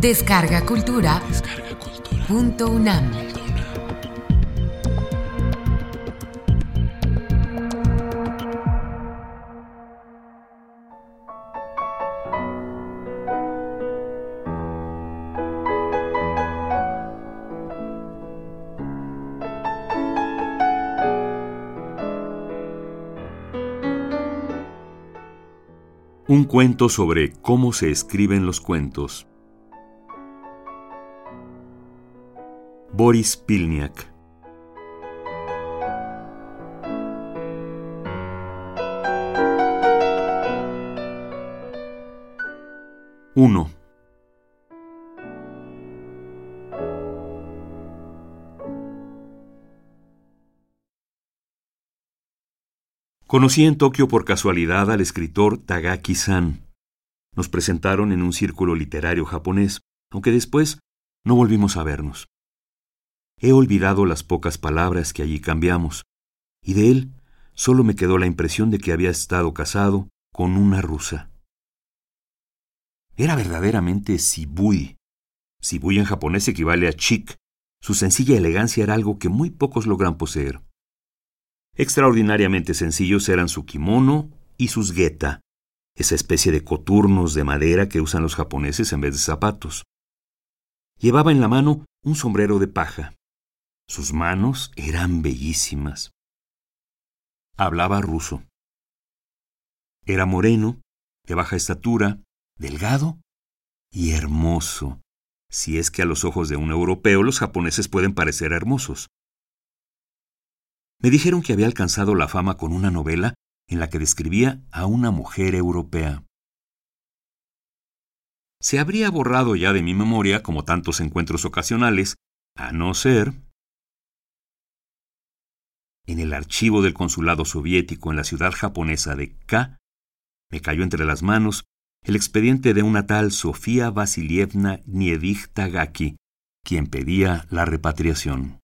Descarga Cultura. Punto UNAM. Un cuento sobre cómo se escriben los cuentos. Boris Pilniak. Uno. Conocí en Tokio por casualidad al escritor Tagaki-san. Nos presentaron en un círculo literario japonés, aunque después no volvimos a vernos. He olvidado las pocas palabras que allí cambiamos, y de él solo me quedó la impresión de que había estado casado con una rusa. Era verdaderamente Sibui. Sibui en japonés equivale a chic. Su sencilla elegancia era algo que muy pocos logran poseer. Extraordinariamente sencillos eran su kimono y sus geta, esa especie de coturnos de madera que usan los japoneses en vez de zapatos. Llevaba en la mano un sombrero de paja. Sus manos eran bellísimas. Hablaba ruso. Era moreno, de baja estatura, delgado y hermoso, si es que a los ojos de un europeo los japoneses pueden parecer hermosos. Me dijeron que había alcanzado la fama con una novela en la que describía a una mujer europea. Se habría borrado ya de mi memoria, como tantos encuentros ocasionales, a no ser... En el archivo del consulado soviético en la ciudad japonesa de K, me cayó entre las manos el expediente de una tal Sofía Vasilievna Niedich Tagaki, quien pedía la repatriación.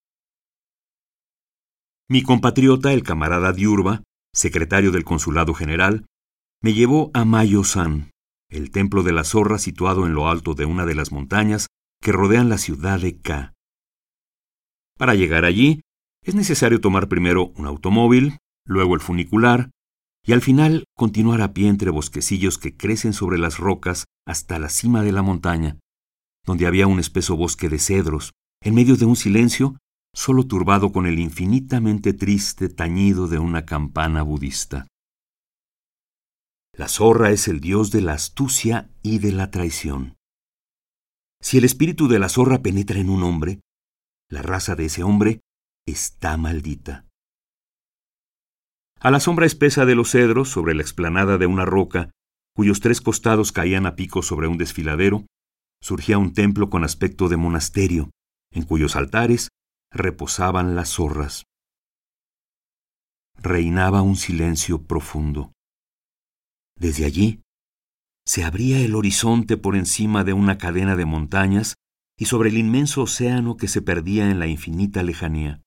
Mi compatriota, el camarada Diurba, secretario del Consulado General, me llevó a Mayo-san, el templo de la zorra situado en lo alto de una de las montañas que rodean la ciudad de K. Para llegar allí, es necesario tomar primero un automóvil, luego el funicular, y al final continuar a pie entre bosquecillos que crecen sobre las rocas hasta la cima de la montaña, donde había un espeso bosque de cedros, en medio de un silencio solo turbado con el infinitamente triste tañido de una campana budista. La zorra es el dios de la astucia y de la traición. Si el espíritu de la zorra penetra en un hombre, la raza de ese hombre está maldita. A la sombra espesa de los cedros, sobre la explanada de una roca, cuyos tres costados caían a pico sobre un desfiladero, surgía un templo con aspecto de monasterio, en cuyos altares reposaban las zorras. Reinaba un silencio profundo. Desde allí se abría el horizonte por encima de una cadena de montañas y sobre el inmenso océano que se perdía en la infinita lejanía.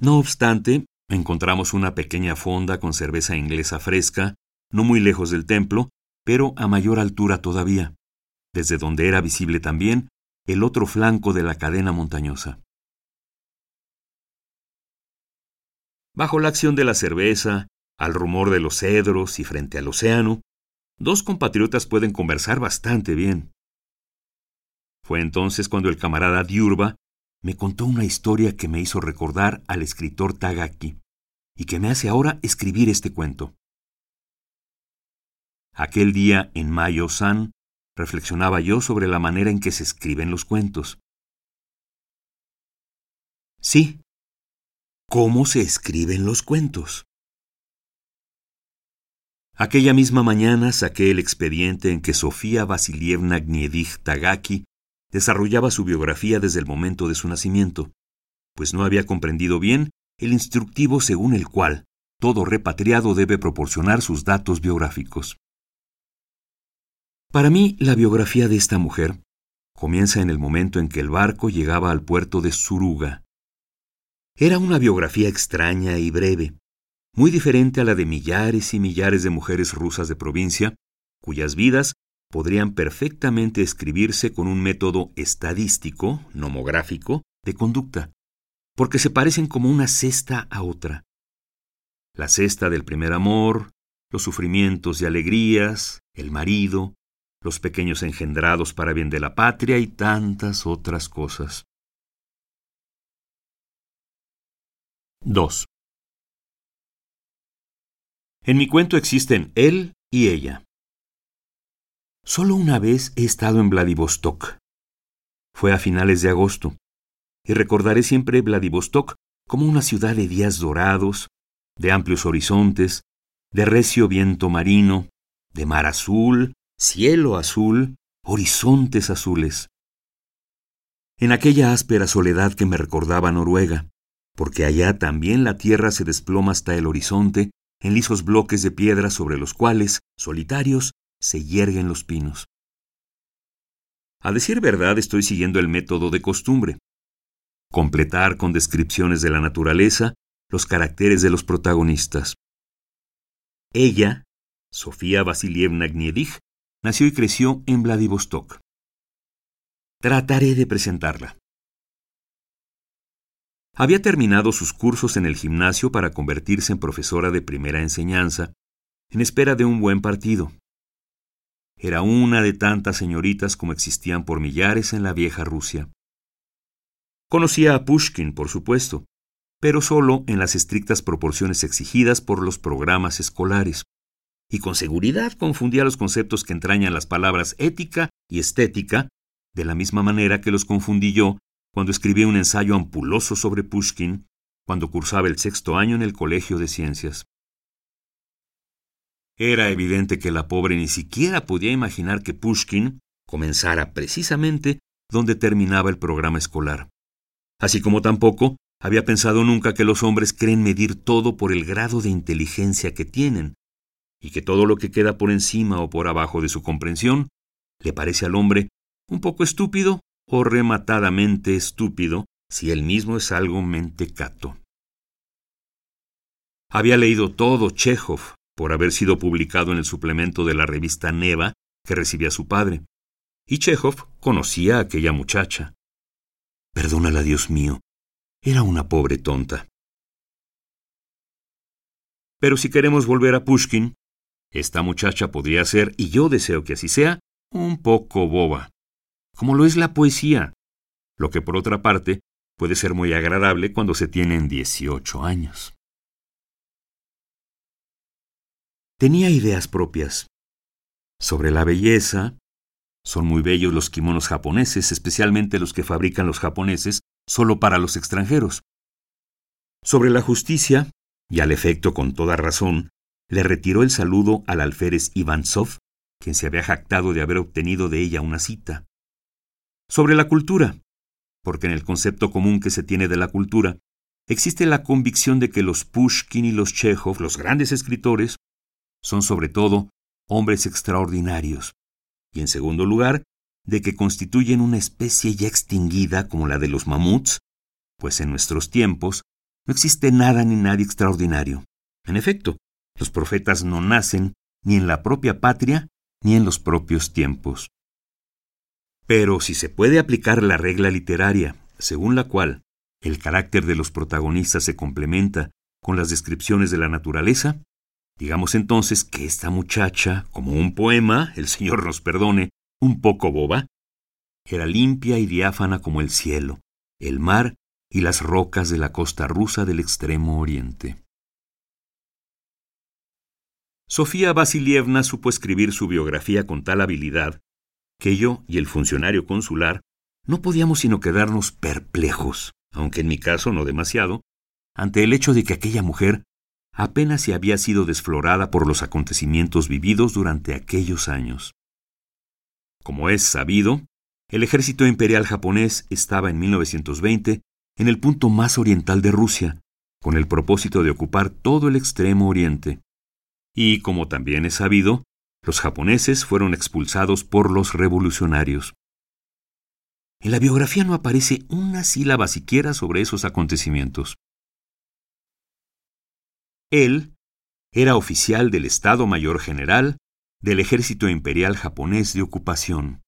No obstante, encontramos una pequeña fonda con cerveza inglesa fresca, no muy lejos del templo, pero a mayor altura todavía, desde donde era visible también el otro flanco de la cadena montañosa. Bajo la acción de la cerveza, al rumor de los cedros y frente al océano, dos compatriotas pueden conversar bastante bien. Fue entonces cuando el camarada Diurba me contó una historia que me hizo recordar al escritor Tagaki y que me hace ahora escribir este cuento. Aquel día en Mayo-san reflexionaba yo sobre la manera en que se escriben los cuentos. Sí, ¿cómo se escriben los cuentos? Aquella misma mañana saqué el expediente en que Sofía Vasilievna Gniedich Tagaki desarrollaba su biografía desde el momento de su nacimiento, pues no había comprendido bien el instructivo según el cual todo repatriado debe proporcionar sus datos biográficos. Para mí, la biografía de esta mujer comienza en el momento en que el barco llegaba al puerto de Suruga. Era una biografía extraña y breve, muy diferente a la de millares y millares de mujeres rusas de provincia, cuyas vidas podrían perfectamente escribirse con un método estadístico, nomográfico, de conducta, porque se parecen como una cesta a otra. La cesta del primer amor, los sufrimientos y alegrías, el marido, los pequeños engendrados para bien de la patria y tantas otras cosas. 2. En mi cuento existen él y ella. Solo una vez he estado en Vladivostok. Fue a finales de agosto, y recordaré siempre Vladivostok como una ciudad de días dorados, de amplios horizontes, de recio viento marino, de mar azul, cielo azul, horizontes azules. En aquella áspera soledad que me recordaba Noruega, porque allá también la tierra se desploma hasta el horizonte en lisos bloques de piedra sobre los cuales, solitarios, se yerguen los pinos. A decir verdad, estoy siguiendo el método de costumbre. Completar con descripciones de la naturaleza los caracteres de los protagonistas. Ella, Sofía Vasilievna Gniedich, nació y creció en Vladivostok. Trataré de presentarla. Había terminado sus cursos en el gimnasio para convertirse en profesora de primera enseñanza, en espera de un buen partido. Era una de tantas señoritas como existían por millares en la vieja Rusia. Conocía a Pushkin, por supuesto, pero solo en las estrictas proporciones exigidas por los programas escolares, y con seguridad confundía los conceptos que entrañan las palabras ética y estética, de la misma manera que los confundí yo cuando escribí un ensayo ampuloso sobre Pushkin, cuando cursaba el sexto año en el Colegio de Ciencias. Era evidente que la pobre ni siquiera podía imaginar que Pushkin comenzara precisamente donde terminaba el programa escolar. Así como tampoco había pensado nunca que los hombres creen medir todo por el grado de inteligencia que tienen, y que todo lo que queda por encima o por abajo de su comprensión le parece al hombre un poco estúpido o rematadamente estúpido si él mismo es algo mentecato. Había leído todo Chekhov, por haber sido publicado en el suplemento de la revista Neva que recibía su padre. Y Chekhov conocía a aquella muchacha. Perdónala, Dios mío. Era una pobre tonta. Pero si queremos volver a Pushkin, esta muchacha podría ser, y yo deseo que así sea, un poco boba, como lo es la poesía, lo que por otra parte puede ser muy agradable cuando se tienen 18 años. Tenía ideas propias. Sobre la belleza, son muy bellos los kimonos japoneses, especialmente los que fabrican los japoneses solo para los extranjeros. Sobre la justicia, y al efecto con toda razón, le retiró el saludo al alférez Ivansov, quien se había jactado de haber obtenido de ella una cita. Sobre la cultura, porque en el concepto común que se tiene de la cultura, existe la convicción de que los Pushkin y los Chekhov, los grandes escritores, son sobre todo hombres extraordinarios, y en segundo lugar, de que constituyen una especie ya extinguida como la de los mamuts, pues en nuestros tiempos no existe nada ni nadie extraordinario. En efecto, los profetas no nacen ni en la propia patria ni en los propios tiempos. Pero si se puede aplicar la regla literaria, según la cual el carácter de los protagonistas se complementa con las descripciones de la naturaleza, Digamos entonces que esta muchacha, como un poema, el Señor nos perdone, un poco boba, era limpia y diáfana como el cielo, el mar y las rocas de la costa rusa del extremo oriente. Sofía Vasilievna supo escribir su biografía con tal habilidad que yo y el funcionario consular no podíamos sino quedarnos perplejos, aunque en mi caso no demasiado, ante el hecho de que aquella mujer apenas se había sido desflorada por los acontecimientos vividos durante aquellos años. Como es sabido, el ejército imperial japonés estaba en 1920 en el punto más oriental de Rusia, con el propósito de ocupar todo el extremo oriente. Y, como también es sabido, los japoneses fueron expulsados por los revolucionarios. En la biografía no aparece una sílaba siquiera sobre esos acontecimientos. Él era oficial del Estado Mayor General del ejército imperial japonés de ocupación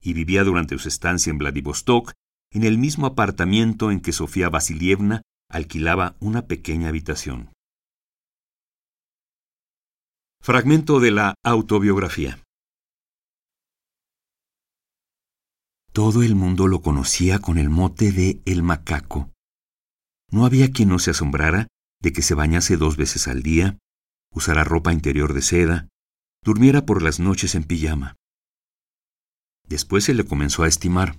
y vivía durante su estancia en Vladivostok en el mismo apartamento en que Sofía Vasilievna alquilaba una pequeña habitación. Fragmento de la autobiografía. Todo el mundo lo conocía con el mote de El Macaco. No había quien no se asombrara de que se bañase dos veces al día, usara ropa interior de seda, durmiera por las noches en pijama. Después se le comenzó a estimar.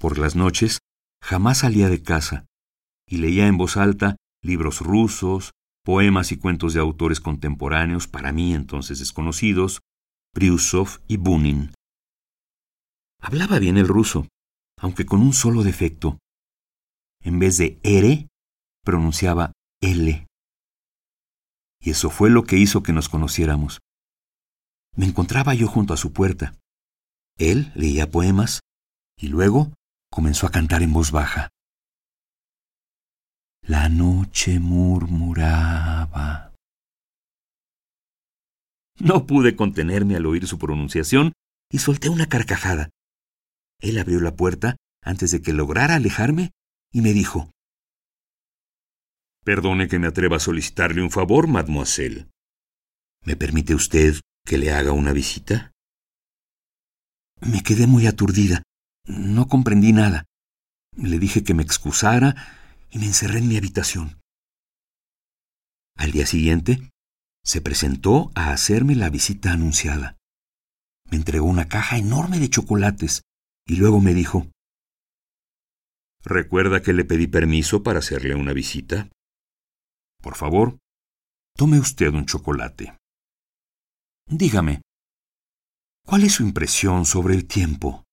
Por las noches jamás salía de casa y leía en voz alta libros rusos, poemas y cuentos de autores contemporáneos para mí entonces desconocidos, Briusov y Bunin. Hablaba bien el ruso, aunque con un solo defecto. En vez de ere, pronunciaba L. Y eso fue lo que hizo que nos conociéramos. Me encontraba yo junto a su puerta. Él leía poemas y luego comenzó a cantar en voz baja. La noche murmuraba. No pude contenerme al oír su pronunciación y solté una carcajada. Él abrió la puerta antes de que lograra alejarme y me dijo, Perdone que me atreva a solicitarle un favor, mademoiselle. ¿Me permite usted que le haga una visita? Me quedé muy aturdida. No comprendí nada. Le dije que me excusara y me encerré en mi habitación. Al día siguiente, se presentó a hacerme la visita anunciada. Me entregó una caja enorme de chocolates y luego me dijo, ¿Recuerda que le pedí permiso para hacerle una visita? Por favor, tome usted un chocolate. Dígame, ¿cuál es su impresión sobre el tiempo?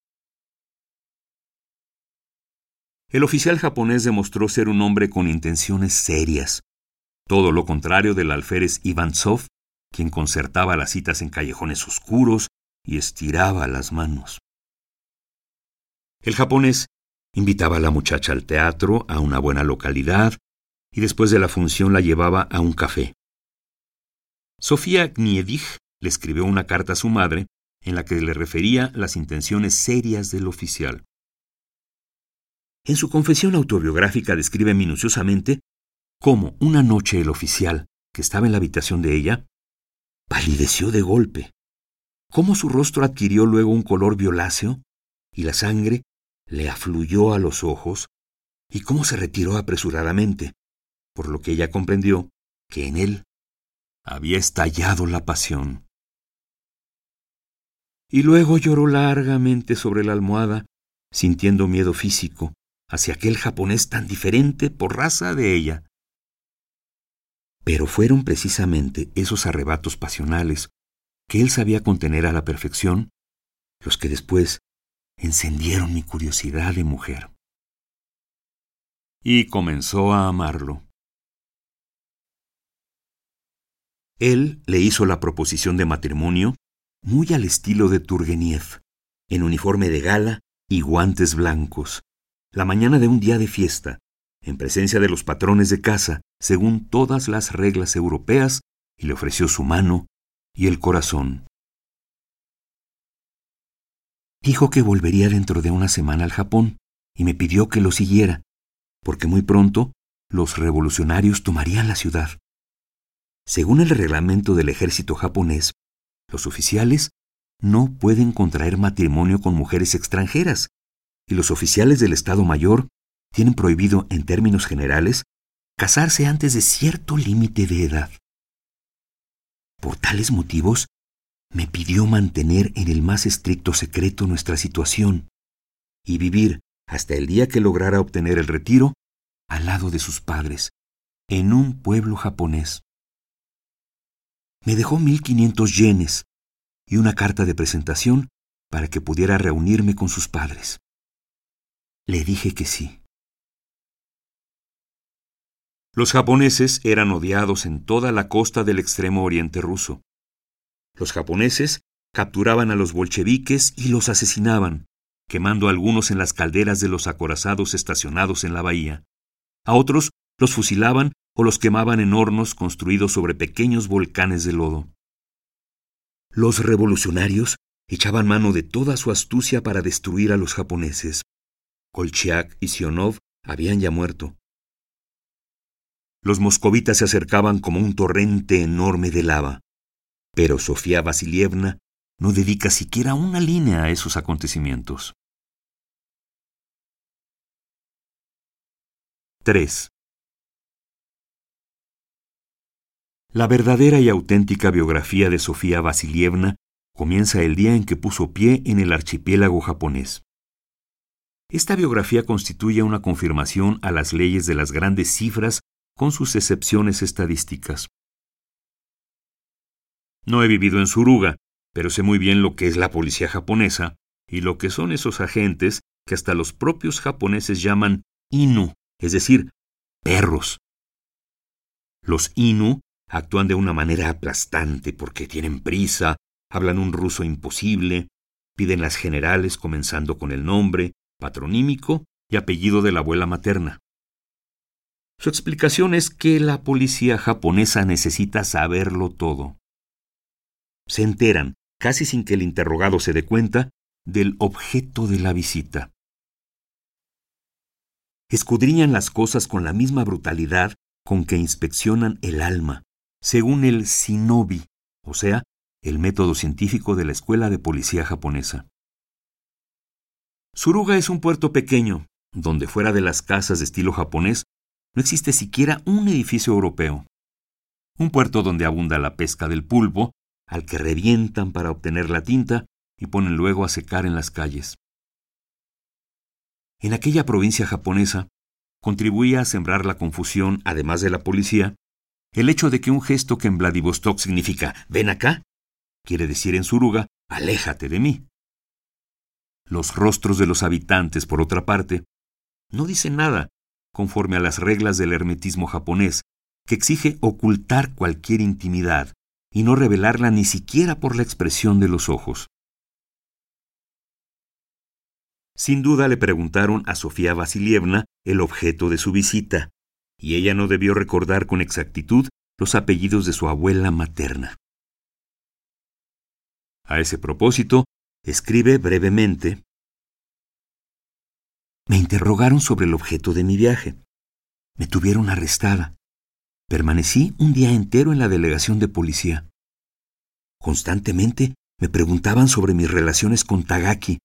El oficial japonés demostró ser un hombre con intenciones serias, todo lo contrario del alférez Ivansov, quien concertaba las citas en callejones oscuros y estiraba las manos. El japonés invitaba a la muchacha al teatro, a una buena localidad, y después de la función la llevaba a un café. Sofía Gniedich le escribió una carta a su madre en la que le refería las intenciones serias del oficial. En su confesión autobiográfica describe minuciosamente cómo una noche el oficial, que estaba en la habitación de ella, palideció de golpe, cómo su rostro adquirió luego un color violáceo y la sangre le afluyó a los ojos y cómo se retiró apresuradamente, por lo que ella comprendió que en él había estallado la pasión. Y luego lloró largamente sobre la almohada, sintiendo miedo físico hacia aquel japonés tan diferente por raza de ella. Pero fueron precisamente esos arrebatos pasionales que él sabía contener a la perfección los que después encendieron mi curiosidad de mujer. Y comenzó a amarlo. Él le hizo la proposición de matrimonio muy al estilo de Turgeniev, en uniforme de gala y guantes blancos, la mañana de un día de fiesta, en presencia de los patrones de casa, según todas las reglas europeas, y le ofreció su mano y el corazón. Dijo que volvería dentro de una semana al Japón y me pidió que lo siguiera, porque muy pronto los revolucionarios tomarían la ciudad. Según el reglamento del ejército japonés, los oficiales no pueden contraer matrimonio con mujeres extranjeras, y los oficiales del Estado Mayor tienen prohibido, en términos generales, casarse antes de cierto límite de edad. Por tales motivos, me pidió mantener en el más estricto secreto nuestra situación y vivir hasta el día que lograra obtener el retiro al lado de sus padres, en un pueblo japonés. Me dejó mil quinientos yenes y una carta de presentación para que pudiera reunirme con sus padres. Le dije que sí. Los japoneses eran odiados en toda la costa del extremo oriente ruso. Los japoneses capturaban a los bolcheviques y los asesinaban, quemando a algunos en las calderas de los acorazados estacionados en la bahía. A otros los fusilaban o los quemaban en hornos construidos sobre pequeños volcanes de lodo. Los revolucionarios echaban mano de toda su astucia para destruir a los japoneses. Kolchiak y Sionov habían ya muerto. Los moscovitas se acercaban como un torrente enorme de lava, pero Sofía Vasilievna no dedica siquiera una línea a esos acontecimientos. 3. La verdadera y auténtica biografía de Sofía Vasilievna comienza el día en que puso pie en el archipiélago japonés. Esta biografía constituye una confirmación a las leyes de las grandes cifras con sus excepciones estadísticas. No he vivido en Suruga, pero sé muy bien lo que es la policía japonesa y lo que son esos agentes que hasta los propios japoneses llaman Inu, es decir, perros. Los Inu actúan de una manera aplastante porque tienen prisa, hablan un ruso imposible, piden las generales comenzando con el nombre, patronímico y apellido de la abuela materna. Su explicación es que la policía japonesa necesita saberlo todo. Se enteran, casi sin que el interrogado se dé cuenta, del objeto de la visita. Escudriñan las cosas con la misma brutalidad con que inspeccionan el alma, según el Shinobi, o sea, el método científico de la Escuela de Policía japonesa. Suruga es un puerto pequeño, donde fuera de las casas de estilo japonés no existe siquiera un edificio europeo. Un puerto donde abunda la pesca del pulpo, al que revientan para obtener la tinta y ponen luego a secar en las calles. En aquella provincia japonesa contribuía a sembrar la confusión, además de la policía, el hecho de que un gesto que en Vladivostok significa ven acá, quiere decir en Suruga aléjate de mí. Los rostros de los habitantes, por otra parte, no dicen nada, conforme a las reglas del hermetismo japonés, que exige ocultar cualquier intimidad y no revelarla ni siquiera por la expresión de los ojos. Sin duda le preguntaron a Sofía Vasilievna el objeto de su visita, y ella no debió recordar con exactitud los apellidos de su abuela materna. A ese propósito, escribe brevemente Me interrogaron sobre el objeto de mi viaje. Me tuvieron arrestada. Permanecí un día entero en la delegación de policía. Constantemente me preguntaban sobre mis relaciones con Tagaki,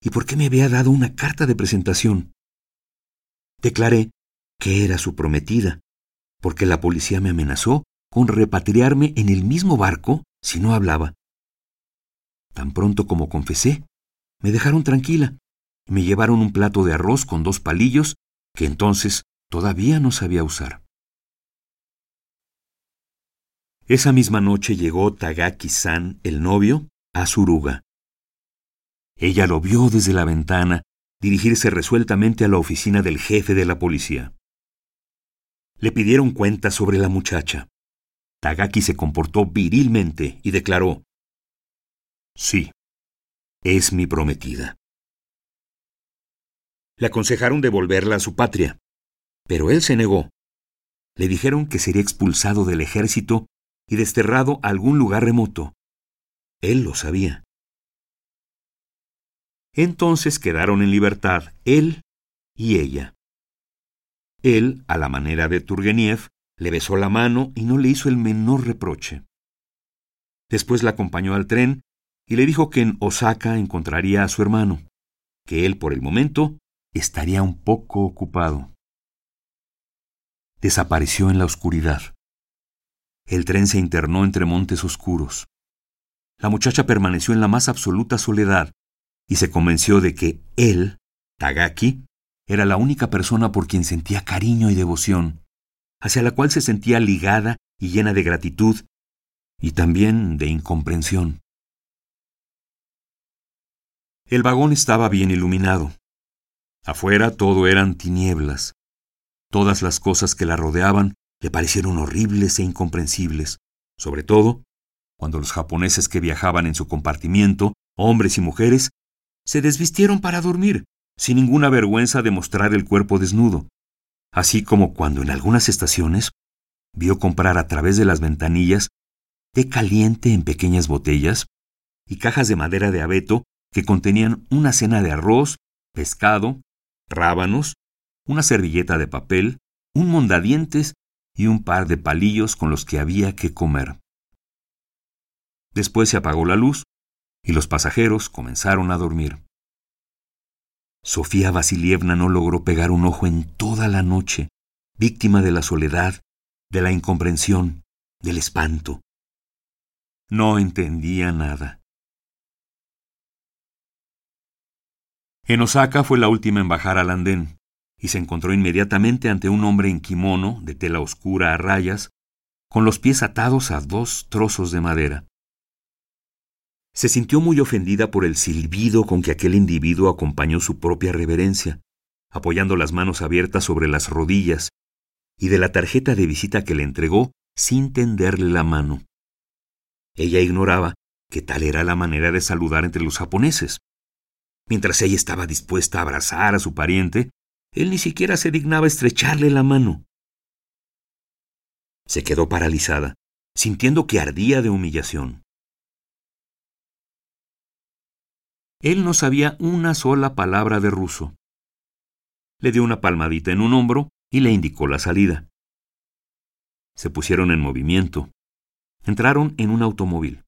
y por qué me había dado una carta de presentación. Declaré que era su prometida, porque la policía me amenazó con repatriarme en el mismo barco si no hablaba. Tan pronto como confesé, me dejaron tranquila y me llevaron un plato de arroz con dos palillos que entonces todavía no sabía usar. Esa misma noche llegó Tagaki-san, el novio, a Suruga. Ella lo vio desde la ventana dirigirse resueltamente a la oficina del jefe de la policía. Le pidieron cuentas sobre la muchacha. Tagaki se comportó virilmente y declaró, Sí, es mi prometida. Le aconsejaron devolverla a su patria, pero él se negó. Le dijeron que sería expulsado del ejército y desterrado a algún lugar remoto. Él lo sabía. Entonces quedaron en libertad él y ella. Él, a la manera de Turgeniev, le besó la mano y no le hizo el menor reproche. Después la acompañó al tren y le dijo que en Osaka encontraría a su hermano, que él por el momento estaría un poco ocupado. Desapareció en la oscuridad. El tren se internó entre montes oscuros. La muchacha permaneció en la más absoluta soledad, y se convenció de que él, Tagaki, era la única persona por quien sentía cariño y devoción, hacia la cual se sentía ligada y llena de gratitud y también de incomprensión. El vagón estaba bien iluminado. Afuera todo eran tinieblas. Todas las cosas que la rodeaban le parecieron horribles e incomprensibles, sobre todo cuando los japoneses que viajaban en su compartimiento, hombres y mujeres, se desvistieron para dormir, sin ninguna vergüenza de mostrar el cuerpo desnudo, así como cuando en algunas estaciones vio comprar a través de las ventanillas té caliente en pequeñas botellas y cajas de madera de abeto que contenían una cena de arroz, pescado, rábanos, una servilleta de papel, un mondadientes y un par de palillos con los que había que comer. Después se apagó la luz y los pasajeros comenzaron a dormir. Sofía Vasilievna no logró pegar un ojo en toda la noche, víctima de la soledad, de la incomprensión, del espanto. No entendía nada. En Osaka fue la última en bajar al andén y se encontró inmediatamente ante un hombre en kimono de tela oscura a rayas, con los pies atados a dos trozos de madera. Se sintió muy ofendida por el silbido con que aquel individuo acompañó su propia reverencia, apoyando las manos abiertas sobre las rodillas, y de la tarjeta de visita que le entregó sin tenderle la mano. Ella ignoraba que tal era la manera de saludar entre los japoneses. Mientras ella estaba dispuesta a abrazar a su pariente, él ni siquiera se dignaba estrecharle la mano. Se quedó paralizada, sintiendo que ardía de humillación. Él no sabía una sola palabra de ruso. Le dio una palmadita en un hombro y le indicó la salida. Se pusieron en movimiento. Entraron en un automóvil.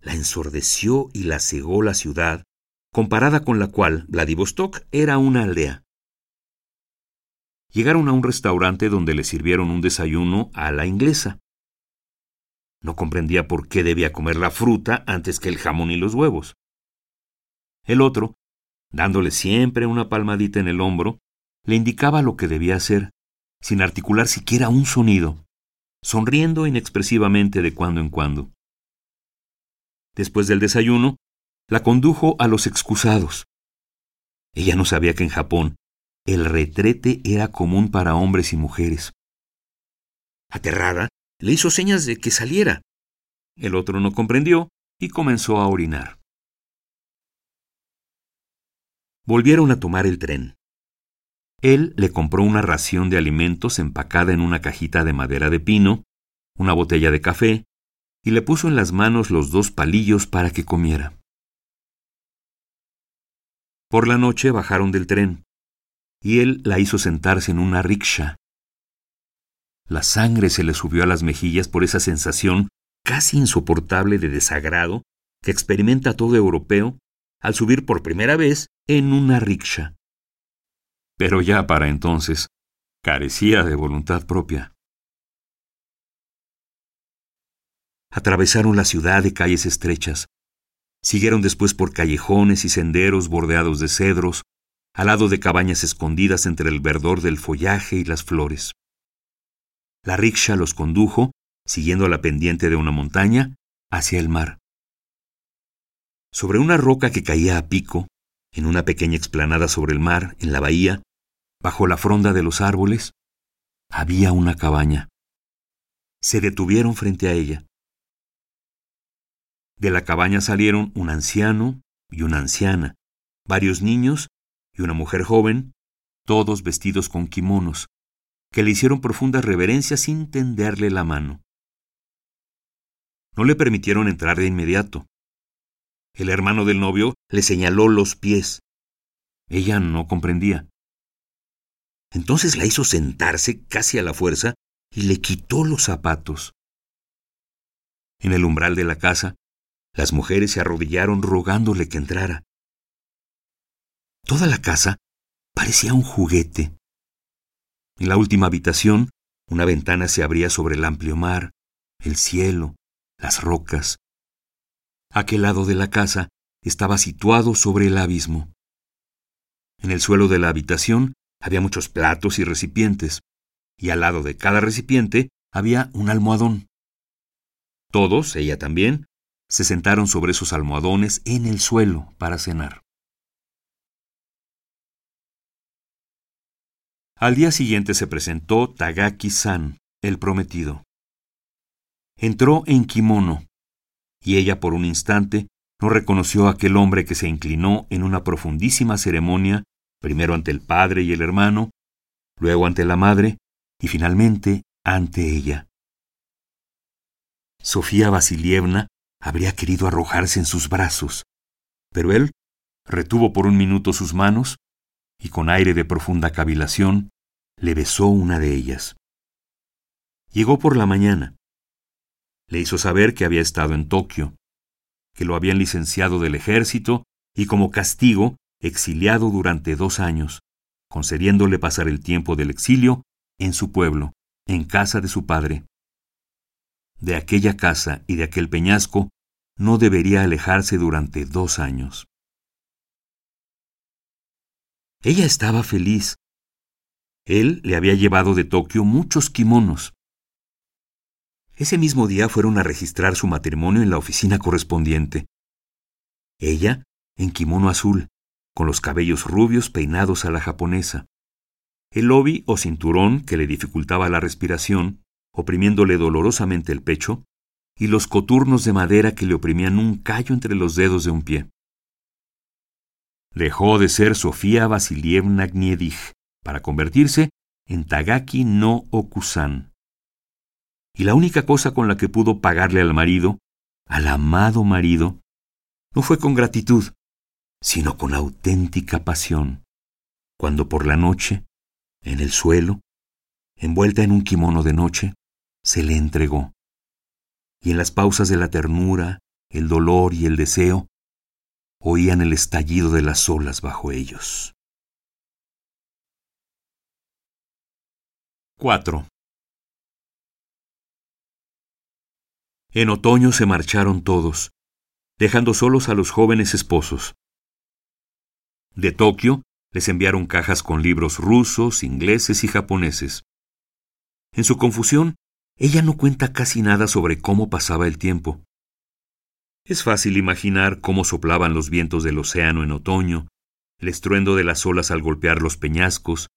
La ensordeció y la cegó la ciudad, comparada con la cual Vladivostok era una aldea. Llegaron a un restaurante donde le sirvieron un desayuno a la inglesa. No comprendía por qué debía comer la fruta antes que el jamón y los huevos. El otro, dándole siempre una palmadita en el hombro, le indicaba lo que debía hacer, sin articular siquiera un sonido, sonriendo inexpresivamente de cuando en cuando. Después del desayuno, la condujo a los excusados. Ella no sabía que en Japón el retrete era común para hombres y mujeres. Aterrada, le hizo señas de que saliera. El otro no comprendió y comenzó a orinar. Volvieron a tomar el tren. Él le compró una ración de alimentos empacada en una cajita de madera de pino, una botella de café, y le puso en las manos los dos palillos para que comiera. Por la noche bajaron del tren, y él la hizo sentarse en una rickshaw. La sangre se le subió a las mejillas por esa sensación casi insoportable de desagrado que experimenta todo europeo al subir por primera vez en una rickshaw. Pero ya para entonces carecía de voluntad propia. Atravesaron la ciudad de calles estrechas. Siguieron después por callejones y senderos bordeados de cedros, al lado de cabañas escondidas entre el verdor del follaje y las flores. La rickshaw los condujo, siguiendo la pendiente de una montaña, hacia el mar. Sobre una roca que caía a pico, en una pequeña explanada sobre el mar, en la bahía, bajo la fronda de los árboles, había una cabaña. Se detuvieron frente a ella. De la cabaña salieron un anciano y una anciana, varios niños y una mujer joven, todos vestidos con kimonos, que le hicieron profundas reverencias sin tenderle la mano. No le permitieron entrar de inmediato. El hermano del novio le señaló los pies. Ella no comprendía. Entonces la hizo sentarse casi a la fuerza y le quitó los zapatos. En el umbral de la casa, las mujeres se arrodillaron rogándole que entrara. Toda la casa parecía un juguete. En la última habitación, una ventana se abría sobre el amplio mar, el cielo, las rocas, Aquel lado de la casa estaba situado sobre el abismo. En el suelo de la habitación había muchos platos y recipientes, y al lado de cada recipiente había un almohadón. Todos, ella también, se sentaron sobre esos almohadones en el suelo para cenar. Al día siguiente se presentó Tagaki-san, el prometido. Entró en kimono, y ella por un instante no reconoció a aquel hombre que se inclinó en una profundísima ceremonia, primero ante el padre y el hermano, luego ante la madre y finalmente ante ella. Sofía Vasilievna habría querido arrojarse en sus brazos, pero él retuvo por un minuto sus manos y con aire de profunda cavilación le besó una de ellas. Llegó por la mañana. Le hizo saber que había estado en Tokio, que lo habían licenciado del ejército y como castigo exiliado durante dos años, concediéndole pasar el tiempo del exilio en su pueblo, en casa de su padre. De aquella casa y de aquel peñasco no debería alejarse durante dos años. Ella estaba feliz. Él le había llevado de Tokio muchos kimonos. Ese mismo día fueron a registrar su matrimonio en la oficina correspondiente. Ella en kimono azul, con los cabellos rubios peinados a la japonesa. El obi o cinturón que le dificultaba la respiración, oprimiéndole dolorosamente el pecho, y los coturnos de madera que le oprimían un callo entre los dedos de un pie. Dejó de ser Sofía Vasilievna Gniedich para convertirse en Tagaki no Okusan. Y la única cosa con la que pudo pagarle al marido, al amado marido, no fue con gratitud, sino con auténtica pasión, cuando por la noche, en el suelo, envuelta en un kimono de noche, se le entregó. Y en las pausas de la ternura, el dolor y el deseo, oían el estallido de las olas bajo ellos. 4. En otoño se marcharon todos, dejando solos a los jóvenes esposos. De Tokio les enviaron cajas con libros rusos, ingleses y japoneses. En su confusión, ella no cuenta casi nada sobre cómo pasaba el tiempo. Es fácil imaginar cómo soplaban los vientos del océano en otoño, el estruendo de las olas al golpear los peñascos,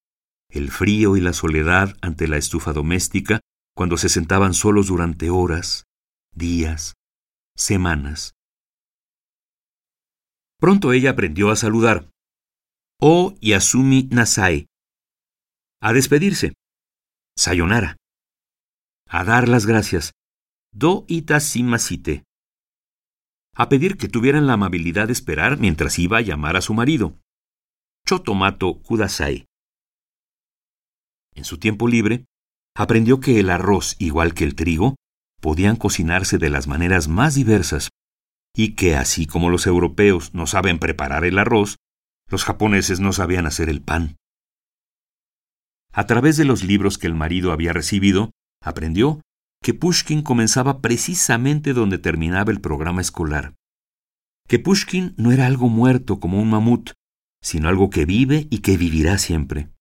el frío y la soledad ante la estufa doméstica cuando se sentaban solos durante horas, días, semanas. Pronto ella aprendió a saludar. Oh Yasumi Nasai. A despedirse. Sayonara. A dar las gracias. Do itasimashite a pedir que tuvieran la amabilidad de esperar mientras iba a llamar a su marido. Chotomato Kudasai. En su tiempo libre, aprendió que el arroz, igual que el trigo, podían cocinarse de las maneras más diversas, y que así como los europeos no saben preparar el arroz, los japoneses no sabían hacer el pan. A través de los libros que el marido había recibido, aprendió que Pushkin comenzaba precisamente donde terminaba el programa escolar. Que Pushkin no era algo muerto como un mamut, sino algo que vive y que vivirá siempre.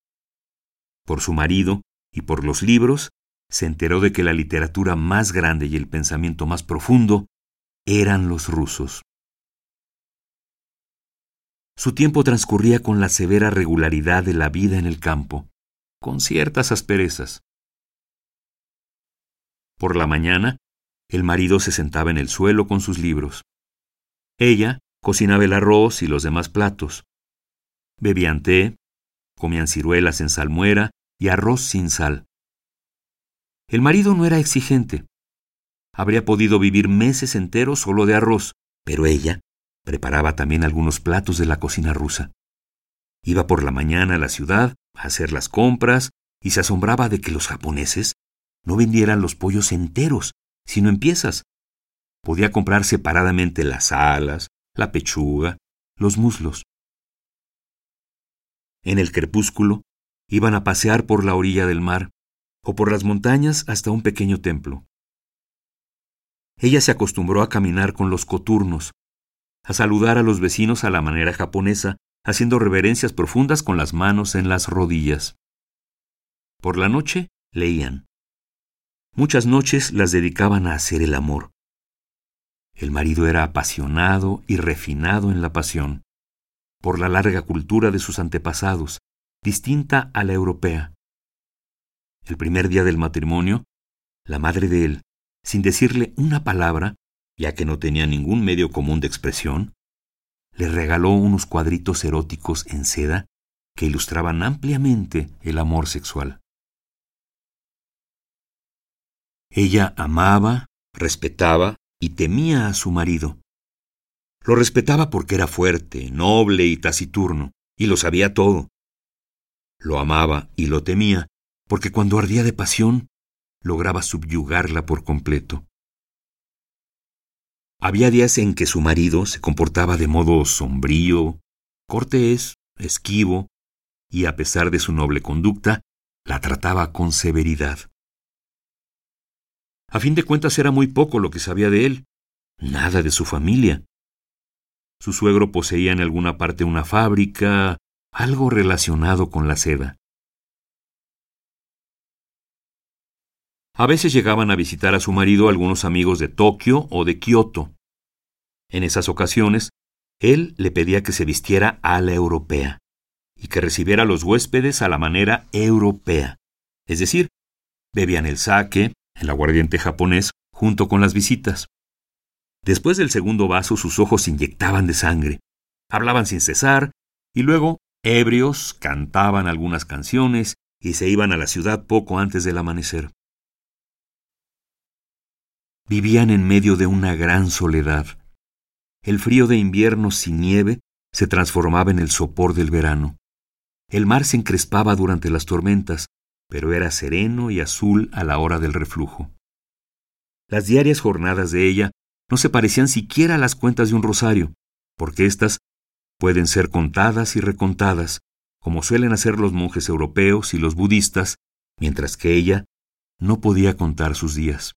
Por su marido y por los libros, se enteró de que la literatura más grande y el pensamiento más profundo eran los rusos. Su tiempo transcurría con la severa regularidad de la vida en el campo, con ciertas asperezas. Por la mañana, el marido se sentaba en el suelo con sus libros. Ella cocinaba el arroz y los demás platos. Bebían té, comían ciruelas en salmuera y arroz sin sal. El marido no era exigente. Habría podido vivir meses enteros solo de arroz, pero ella preparaba también algunos platos de la cocina rusa. Iba por la mañana a la ciudad a hacer las compras y se asombraba de que los japoneses no vendieran los pollos enteros, sino en piezas. Podía comprar separadamente las alas, la pechuga, los muslos. En el crepúsculo, iban a pasear por la orilla del mar o por las montañas hasta un pequeño templo. Ella se acostumbró a caminar con los coturnos, a saludar a los vecinos a la manera japonesa, haciendo reverencias profundas con las manos en las rodillas. Por la noche leían. Muchas noches las dedicaban a hacer el amor. El marido era apasionado y refinado en la pasión, por la larga cultura de sus antepasados, distinta a la europea. El primer día del matrimonio, la madre de él, sin decirle una palabra, ya que no tenía ningún medio común de expresión, le regaló unos cuadritos eróticos en seda que ilustraban ampliamente el amor sexual. Ella amaba, respetaba y temía a su marido. Lo respetaba porque era fuerte, noble y taciturno, y lo sabía todo. Lo amaba y lo temía porque cuando ardía de pasión lograba subyugarla por completo. Había días en que su marido se comportaba de modo sombrío, cortés, esquivo, y a pesar de su noble conducta, la trataba con severidad. A fin de cuentas era muy poco lo que sabía de él, nada de su familia. Su suegro poseía en alguna parte una fábrica, algo relacionado con la seda. A veces llegaban a visitar a su marido algunos amigos de Tokio o de Kioto. En esas ocasiones, él le pedía que se vistiera a la europea y que recibiera a los huéspedes a la manera europea. Es decir, bebían el sake, el aguardiente japonés, junto con las visitas. Después del segundo vaso sus ojos se inyectaban de sangre. Hablaban sin cesar y luego, ebrios, cantaban algunas canciones y se iban a la ciudad poco antes del amanecer. Vivían en medio de una gran soledad. El frío de invierno sin nieve se transformaba en el sopor del verano. El mar se encrespaba durante las tormentas, pero era sereno y azul a la hora del reflujo. Las diarias jornadas de ella no se parecían siquiera a las cuentas de un rosario, porque éstas pueden ser contadas y recontadas, como suelen hacer los monjes europeos y los budistas, mientras que ella no podía contar sus días.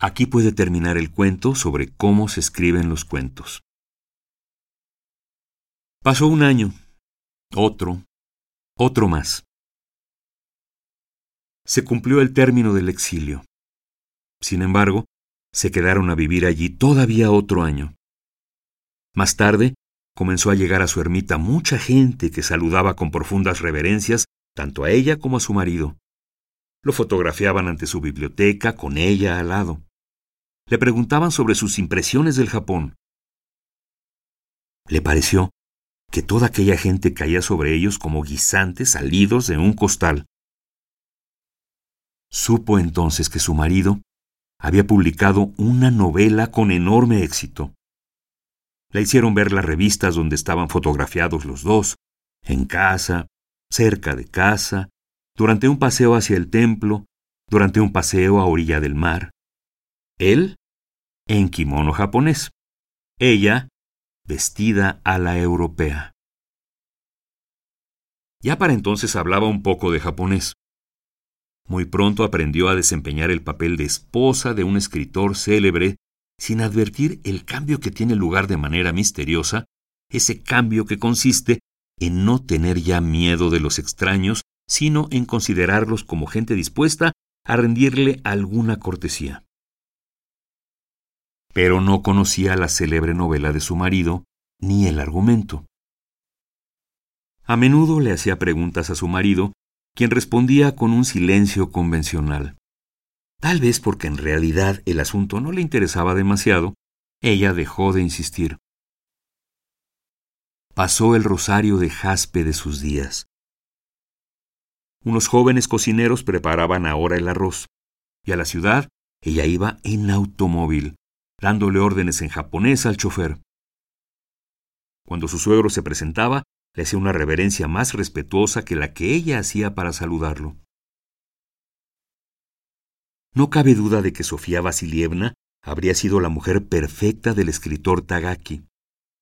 Aquí puede terminar el cuento sobre cómo se escriben los cuentos. Pasó un año, otro, otro más. Se cumplió el término del exilio. Sin embargo, se quedaron a vivir allí todavía otro año. Más tarde, comenzó a llegar a su ermita mucha gente que saludaba con profundas reverencias tanto a ella como a su marido. Lo fotografiaban ante su biblioteca con ella al lado le preguntaban sobre sus impresiones del Japón. Le pareció que toda aquella gente caía sobre ellos como guisantes salidos de un costal. Supo entonces que su marido había publicado una novela con enorme éxito. Le hicieron ver las revistas donde estaban fotografiados los dos, en casa, cerca de casa, durante un paseo hacia el templo, durante un paseo a orilla del mar. Él en kimono japonés. Ella vestida a la europea. Ya para entonces hablaba un poco de japonés. Muy pronto aprendió a desempeñar el papel de esposa de un escritor célebre sin advertir el cambio que tiene lugar de manera misteriosa, ese cambio que consiste en no tener ya miedo de los extraños, sino en considerarlos como gente dispuesta a rendirle alguna cortesía pero no conocía la célebre novela de su marido ni el argumento. A menudo le hacía preguntas a su marido, quien respondía con un silencio convencional. Tal vez porque en realidad el asunto no le interesaba demasiado, ella dejó de insistir. Pasó el rosario de jaspe de sus días. Unos jóvenes cocineros preparaban ahora el arroz, y a la ciudad ella iba en automóvil, dándole órdenes en japonés al chofer. Cuando su suegro se presentaba, le hacía una reverencia más respetuosa que la que ella hacía para saludarlo. No cabe duda de que Sofía Vasilievna habría sido la mujer perfecta del escritor Tagaki,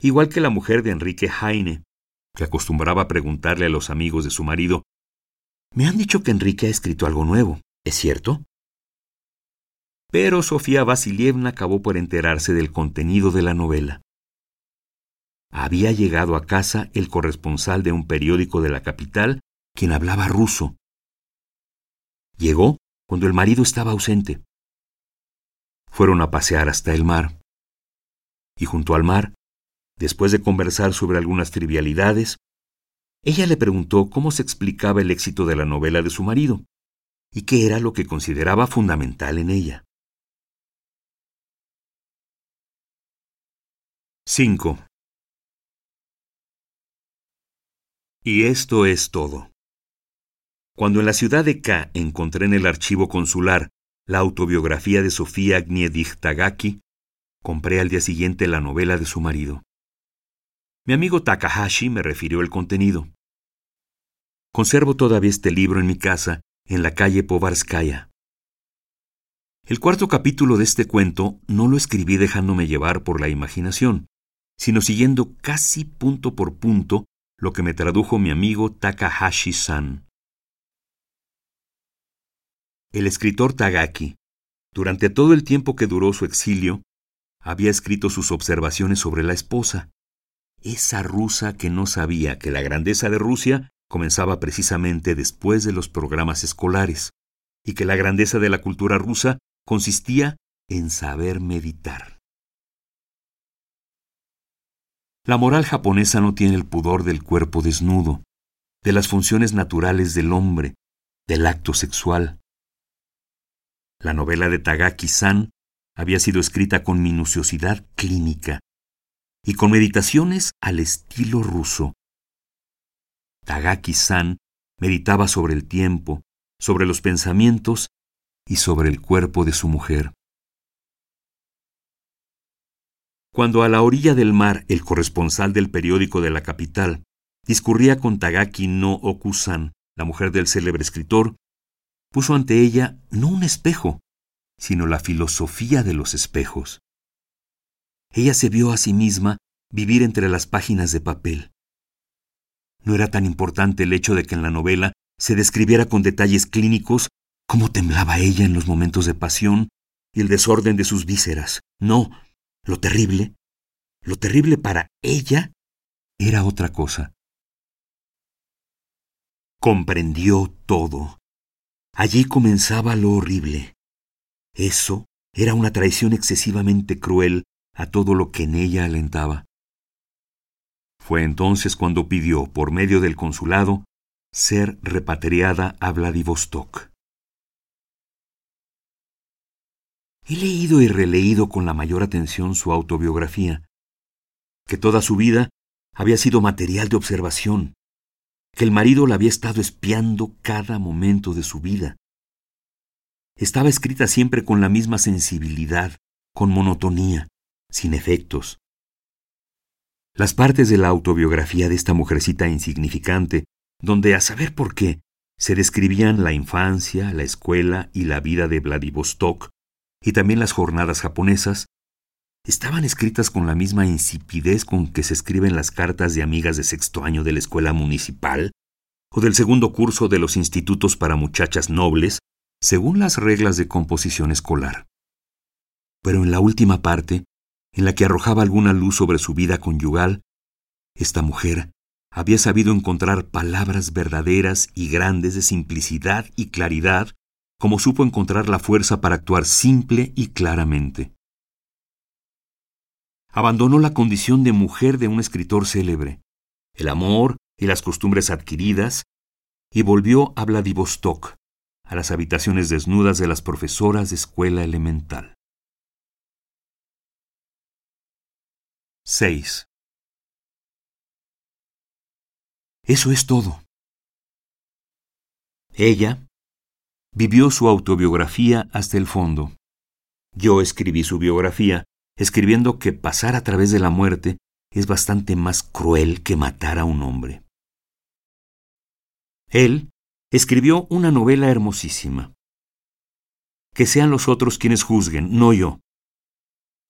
igual que la mujer de Enrique Heine, que acostumbraba preguntarle a los amigos de su marido, Me han dicho que Enrique ha escrito algo nuevo, ¿es cierto? Pero Sofía Vasilievna acabó por enterarse del contenido de la novela. Había llegado a casa el corresponsal de un periódico de la capital, quien hablaba ruso. Llegó cuando el marido estaba ausente. Fueron a pasear hasta el mar. Y junto al mar, después de conversar sobre algunas trivialidades, ella le preguntó cómo se explicaba el éxito de la novela de su marido y qué era lo que consideraba fundamental en ella. 5. Y esto es todo. Cuando en la ciudad de K encontré en el archivo consular la autobiografía de Sofía Gniedich Tagaki, compré al día siguiente la novela de su marido. Mi amigo Takahashi me refirió el contenido. Conservo todavía este libro en mi casa, en la calle Povarskaya. El cuarto capítulo de este cuento no lo escribí dejándome llevar por la imaginación, sino siguiendo casi punto por punto lo que me tradujo mi amigo Takahashi-san. El escritor Tagaki, durante todo el tiempo que duró su exilio, había escrito sus observaciones sobre la esposa, esa rusa que no sabía que la grandeza de Rusia comenzaba precisamente después de los programas escolares, y que la grandeza de la cultura rusa consistía en saber meditar. La moral japonesa no tiene el pudor del cuerpo desnudo, de las funciones naturales del hombre, del acto sexual. La novela de Tagaki-san había sido escrita con minuciosidad clínica y con meditaciones al estilo ruso. Tagaki-san meditaba sobre el tiempo, sobre los pensamientos y sobre el cuerpo de su mujer. Cuando a la orilla del mar el corresponsal del periódico de la capital discurría con Tagaki no Okusan, la mujer del célebre escritor, puso ante ella no un espejo, sino la filosofía de los espejos. Ella se vio a sí misma vivir entre las páginas de papel. No era tan importante el hecho de que en la novela se describiera con detalles clínicos cómo temblaba ella en los momentos de pasión y el desorden de sus vísceras. No, lo terrible, lo terrible para ella era otra cosa. Comprendió todo. Allí comenzaba lo horrible. Eso era una traición excesivamente cruel a todo lo que en ella alentaba. Fue entonces cuando pidió, por medio del consulado, ser repatriada a Vladivostok. He leído y releído con la mayor atención su autobiografía, que toda su vida había sido material de observación, que el marido la había estado espiando cada momento de su vida. Estaba escrita siempre con la misma sensibilidad, con monotonía, sin efectos. Las partes de la autobiografía de esta mujercita insignificante, donde a saber por qué se describían la infancia, la escuela y la vida de Vladivostok, y también las jornadas japonesas, estaban escritas con la misma insipidez con que se escriben las cartas de amigas de sexto año de la escuela municipal o del segundo curso de los institutos para muchachas nobles, según las reglas de composición escolar. Pero en la última parte, en la que arrojaba alguna luz sobre su vida conyugal, esta mujer había sabido encontrar palabras verdaderas y grandes de simplicidad y claridad como supo encontrar la fuerza para actuar simple y claramente. Abandonó la condición de mujer de un escritor célebre, el amor y las costumbres adquiridas, y volvió a Vladivostok, a las habitaciones desnudas de las profesoras de escuela elemental. 6. Eso es todo. Ella, vivió su autobiografía hasta el fondo. Yo escribí su biografía, escribiendo que pasar a través de la muerte es bastante más cruel que matar a un hombre. Él escribió una novela hermosísima. Que sean los otros quienes juzguen, no yo.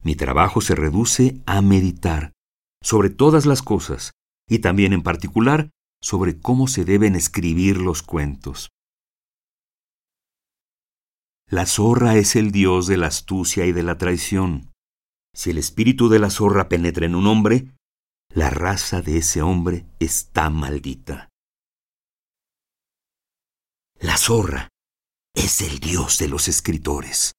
Mi trabajo se reduce a meditar sobre todas las cosas y también en particular sobre cómo se deben escribir los cuentos. La zorra es el dios de la astucia y de la traición. Si el espíritu de la zorra penetra en un hombre, la raza de ese hombre está maldita. La zorra es el dios de los escritores.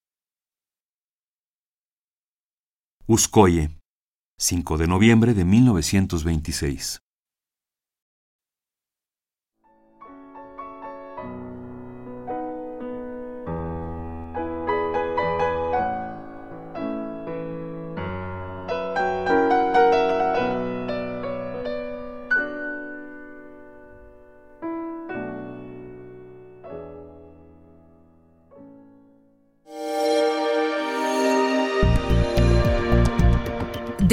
Uscoye, 5 de noviembre de 1926.